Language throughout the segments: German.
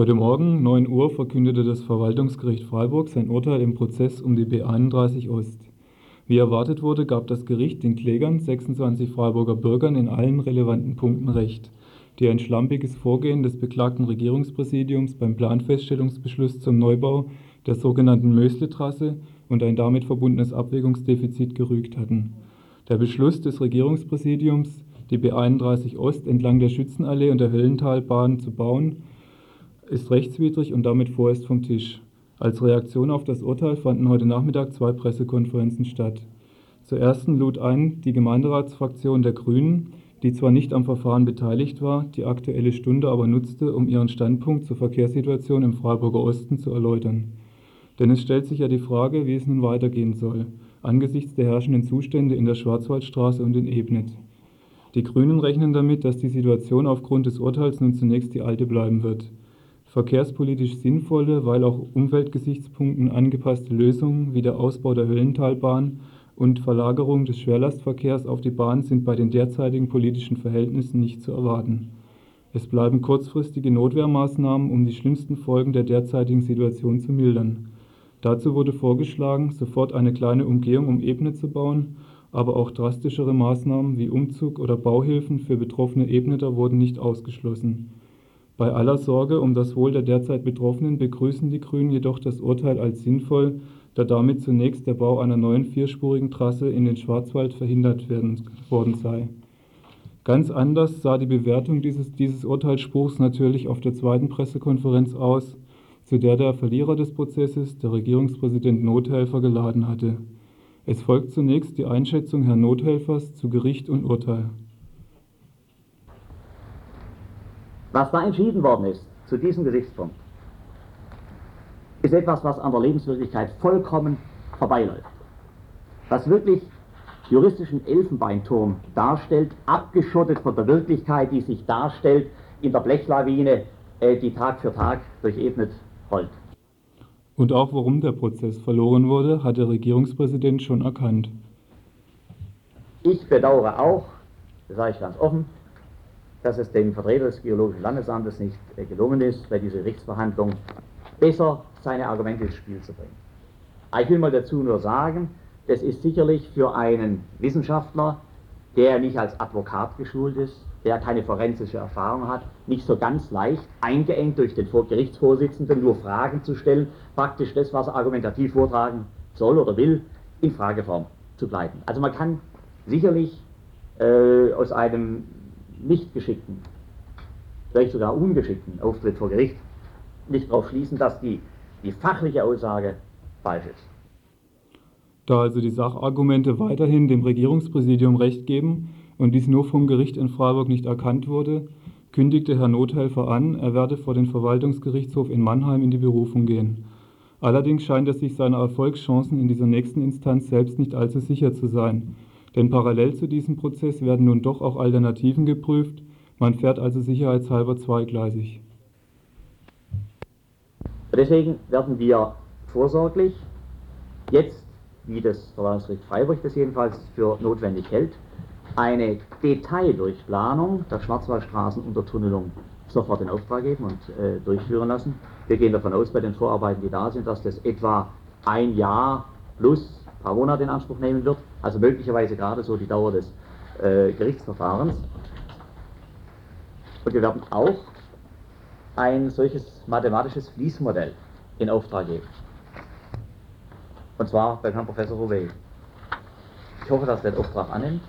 Heute Morgen, 9 Uhr, verkündete das Verwaltungsgericht Freiburg sein Urteil im Prozess um die B31 Ost. Wie erwartet wurde, gab das Gericht den Klägern, 26 Freiburger Bürgern, in allen relevanten Punkten Recht, die ein schlampiges Vorgehen des beklagten Regierungspräsidiums beim Planfeststellungsbeschluss zum Neubau der sogenannten Mösle-Trasse und ein damit verbundenes Abwägungsdefizit gerügt hatten. Der Beschluss des Regierungspräsidiums, die B31 Ost entlang der Schützenallee und der Höllentalbahn zu bauen, ist rechtswidrig und damit vorerst vom Tisch. Als Reaktion auf das Urteil fanden heute Nachmittag zwei Pressekonferenzen statt. Zur ersten lud ein die Gemeinderatsfraktion der Grünen, die zwar nicht am Verfahren beteiligt war, die Aktuelle Stunde aber nutzte, um ihren Standpunkt zur Verkehrssituation im Freiburger Osten zu erläutern. Denn es stellt sich ja die Frage, wie es nun weitergehen soll, angesichts der herrschenden Zustände in der Schwarzwaldstraße und in Ebnet. Die Grünen rechnen damit, dass die Situation aufgrund des Urteils nun zunächst die alte bleiben wird verkehrspolitisch sinnvolle, weil auch Umweltgesichtspunkten angepasste Lösungen wie der Ausbau der Höllentalbahn und Verlagerung des Schwerlastverkehrs auf die Bahn sind bei den derzeitigen politischen Verhältnissen nicht zu erwarten. Es bleiben kurzfristige Notwehrmaßnahmen, um die schlimmsten Folgen der derzeitigen Situation zu mildern. Dazu wurde vorgeschlagen, sofort eine kleine Umgehung um Ebene zu bauen, aber auch drastischere Maßnahmen wie Umzug oder Bauhilfen für betroffene Ebneter wurden nicht ausgeschlossen bei aller Sorge um das Wohl der derzeit Betroffenen begrüßen die Grünen jedoch das Urteil als sinnvoll, da damit zunächst der Bau einer neuen vierspurigen Trasse in den Schwarzwald verhindert werden, worden sei. Ganz anders sah die Bewertung dieses, dieses Urteilsspruchs natürlich auf der zweiten Pressekonferenz aus, zu der der Verlierer des Prozesses, der Regierungspräsident Nothelfer, geladen hatte. Es folgt zunächst die Einschätzung Herrn Nothelfers zu Gericht und Urteil. Was da entschieden worden ist zu diesem Gesichtspunkt, ist etwas, was an der Lebenswirklichkeit vollkommen vorbeiläuft. Was wirklich juristischen Elfenbeinturm darstellt, abgeschottet von der Wirklichkeit, die sich darstellt in der Blechlawine, äh, die Tag für Tag durchebnet rollt. Und auch warum der Prozess verloren wurde, hat der Regierungspräsident schon erkannt. Ich bedauere auch, das sage ich ganz offen, dass es dem Vertreter des Geologischen Landesamtes nicht äh, gelungen ist, bei dieser Gerichtsverhandlung besser seine Argumente ins Spiel zu bringen. Ich will mal dazu nur sagen, das ist sicherlich für einen Wissenschaftler, der nicht als Advokat geschult ist, der keine forensische Erfahrung hat, nicht so ganz leicht, eingeengt durch den Gerichtsvorsitzenden nur Fragen zu stellen, praktisch das, was er argumentativ vortragen soll oder will, in Frageform zu bleiben. Also man kann sicherlich äh, aus einem nicht geschickten, vielleicht sogar ungeschickten Auftritt vor Gericht nicht darauf schließen, dass die, die fachliche Aussage falsch ist. Da also die Sachargumente weiterhin dem Regierungspräsidium Recht geben und dies nur vom Gericht in Freiburg nicht erkannt wurde, kündigte Herr Nothelfer an, er werde vor den Verwaltungsgerichtshof in Mannheim in die Berufung gehen. Allerdings scheint er sich seiner Erfolgschancen in dieser nächsten Instanz selbst nicht allzu sicher zu sein, denn parallel zu diesem Prozess werden nun doch auch Alternativen geprüft, man fährt also sicherheitshalber zweigleisig. Deswegen werden wir vorsorglich jetzt, wie das Verwaltungsgericht Freiburg das jedenfalls für notwendig hält, eine Detaildurchplanung der Schwarzwaldstraßenuntertunnelung sofort in Auftrag geben und äh, durchführen lassen. Wir gehen davon aus, bei den Vorarbeiten, die da sind, dass das etwa ein Jahr plus paar Monate in Anspruch nehmen wird also möglicherweise gerade so die Dauer des äh, Gerichtsverfahrens. Und wir werden auch ein solches mathematisches Fließmodell in Auftrag geben. Und zwar beim Herrn Professor Rouvet. Ich hoffe, dass er den Auftrag annimmt,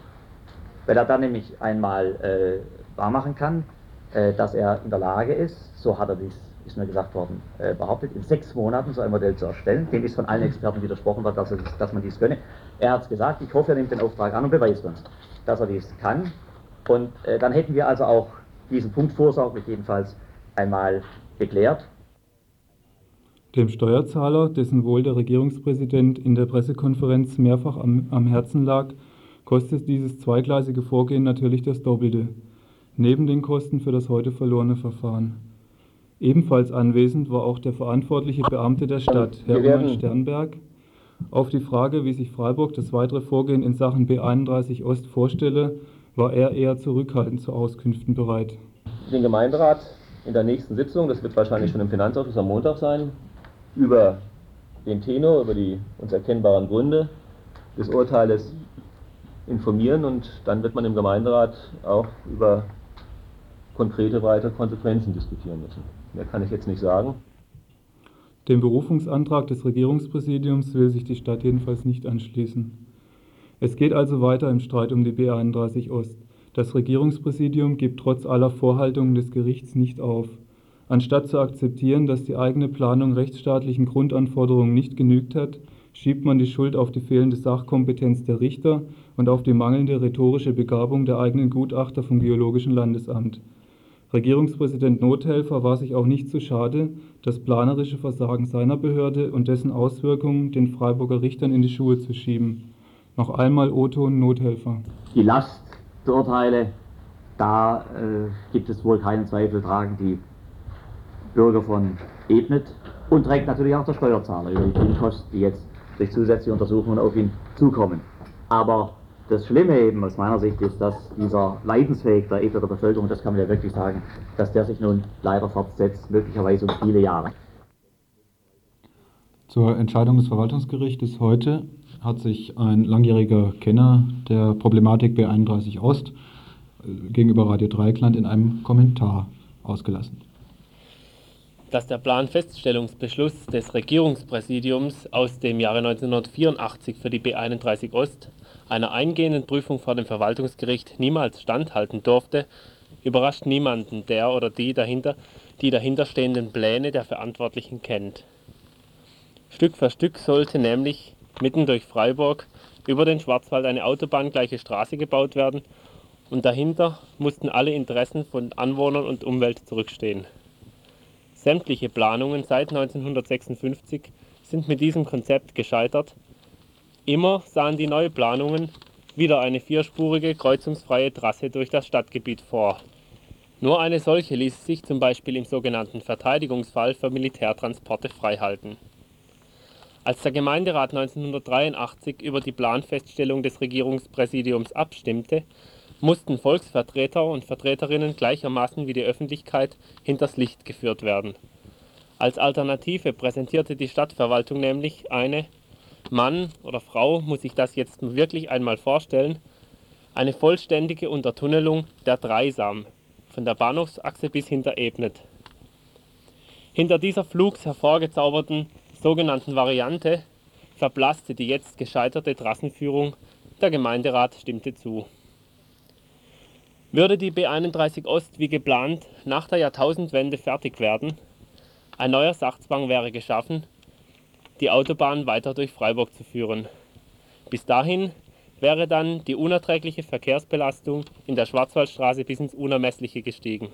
weil er dann nämlich einmal äh, wahrmachen kann, äh, dass er in der Lage ist, so hat er dies ist mir gesagt worden, äh, behauptet, in sechs Monaten so ein Modell zu erstellen. Dem ist von allen Experten widersprochen worden, dass, dass man dies könne. Er hat es gesagt, ich hoffe, er nimmt den Auftrag an und beweist uns, dass er dies kann. Und äh, dann hätten wir also auch diesen Punkt vorsorglich jedenfalls einmal geklärt. Dem Steuerzahler, dessen Wohl der Regierungspräsident in der Pressekonferenz mehrfach am, am Herzen lag, kostet dieses zweigleisige Vorgehen natürlich das Doppelte, neben den Kosten für das heute verlorene Verfahren. Ebenfalls anwesend war auch der verantwortliche Beamte der Stadt, Herr Roman Sternberg. Auf die Frage, wie sich Freiburg das weitere Vorgehen in Sachen B31 Ost vorstelle, war er eher zurückhaltend zu Auskünften bereit. Den Gemeinderat in der nächsten Sitzung, das wird wahrscheinlich schon im Finanzausschuss am Montag sein, über den Tenor, über die uns erkennbaren Gründe des Urteiles informieren und dann wird man im Gemeinderat auch über konkrete weitere Konsequenzen diskutieren müssen. Mehr kann ich jetzt nicht sagen. Dem Berufungsantrag des Regierungspräsidiums will sich die Stadt jedenfalls nicht anschließen. Es geht also weiter im Streit um die B31 Ost. Das Regierungspräsidium gibt trotz aller Vorhaltungen des Gerichts nicht auf. Anstatt zu akzeptieren, dass die eigene Planung rechtsstaatlichen Grundanforderungen nicht genügt hat, schiebt man die Schuld auf die fehlende Sachkompetenz der Richter und auf die mangelnde rhetorische Begabung der eigenen Gutachter vom Geologischen Landesamt. Regierungspräsident Nothelfer war sich auch nicht zu schade, das planerische Versagen seiner Behörde und dessen Auswirkungen den Freiburger Richtern in die Schuhe zu schieben. Noch einmal O-Ton Nothelfer. Die Last der Urteile, da äh, gibt es wohl keinen Zweifel, tragen die Bürger von Ebnet und trägt natürlich auch der Steuerzahler über die Kosten, die jetzt durch zusätzliche Untersuchungen auf ihn zukommen. Aber das Schlimme eben aus meiner Sicht ist, dass dieser Leidensweg der Ebner Bevölkerung, das kann man ja wirklich sagen, dass der sich nun leider fortsetzt, möglicherweise um viele Jahre. Zur Entscheidung des Verwaltungsgerichtes heute hat sich ein langjähriger Kenner der Problematik B31 Ost äh, gegenüber Radio Dreikland in einem Kommentar ausgelassen. Dass der Planfeststellungsbeschluss des Regierungspräsidiums aus dem Jahre 1984 für die B31 Ost einer eingehenden Prüfung vor dem Verwaltungsgericht niemals standhalten durfte, überrascht niemanden, der oder die dahinter die dahinterstehenden Pläne der Verantwortlichen kennt. Stück für Stück sollte nämlich mitten durch Freiburg über den Schwarzwald eine autobahngleiche Straße gebaut werden und dahinter mussten alle Interessen von Anwohnern und Umwelt zurückstehen. Sämtliche Planungen seit 1956 sind mit diesem Konzept gescheitert Immer sahen die Neuplanungen wieder eine vierspurige kreuzungsfreie Trasse durch das Stadtgebiet vor. Nur eine solche ließ sich zum Beispiel im sogenannten Verteidigungsfall für Militärtransporte freihalten. Als der Gemeinderat 1983 über die Planfeststellung des Regierungspräsidiums abstimmte, mussten Volksvertreter und Vertreterinnen gleichermaßen wie die Öffentlichkeit hinters Licht geführt werden. Als Alternative präsentierte die Stadtverwaltung nämlich eine Mann oder Frau muss sich das jetzt wirklich einmal vorstellen, eine vollständige Untertunnelung der Dreisam von der Bahnhofsachse bis hinter Ebnet. Hinter dieser flugs hervorgezauberten sogenannten Variante verblasste die jetzt gescheiterte Trassenführung, der Gemeinderat stimmte zu. Würde die B31 Ost wie geplant nach der Jahrtausendwende fertig werden, ein neuer Sachzwang wäre geschaffen die Autobahn weiter durch Freiburg zu führen. Bis dahin wäre dann die unerträgliche Verkehrsbelastung in der Schwarzwaldstraße bis ins Unermessliche gestiegen.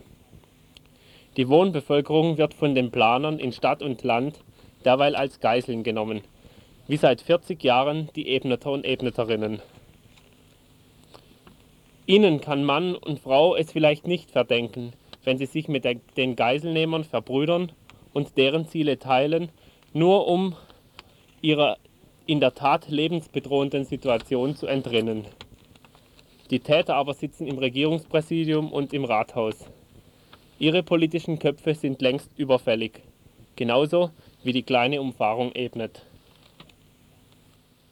Die Wohnbevölkerung wird von den Planern in Stadt und Land derweil als Geiseln genommen, wie seit 40 Jahren die Ebneter und Ebneterinnen. Ihnen kann Mann und Frau es vielleicht nicht verdenken, wenn sie sich mit den Geiselnehmern verbrüdern und deren Ziele teilen, nur um ihrer in der Tat lebensbedrohenden Situation zu entrinnen. Die Täter aber sitzen im Regierungspräsidium und im Rathaus. Ihre politischen Köpfe sind längst überfällig, genauso wie die kleine Umfahrung ebnet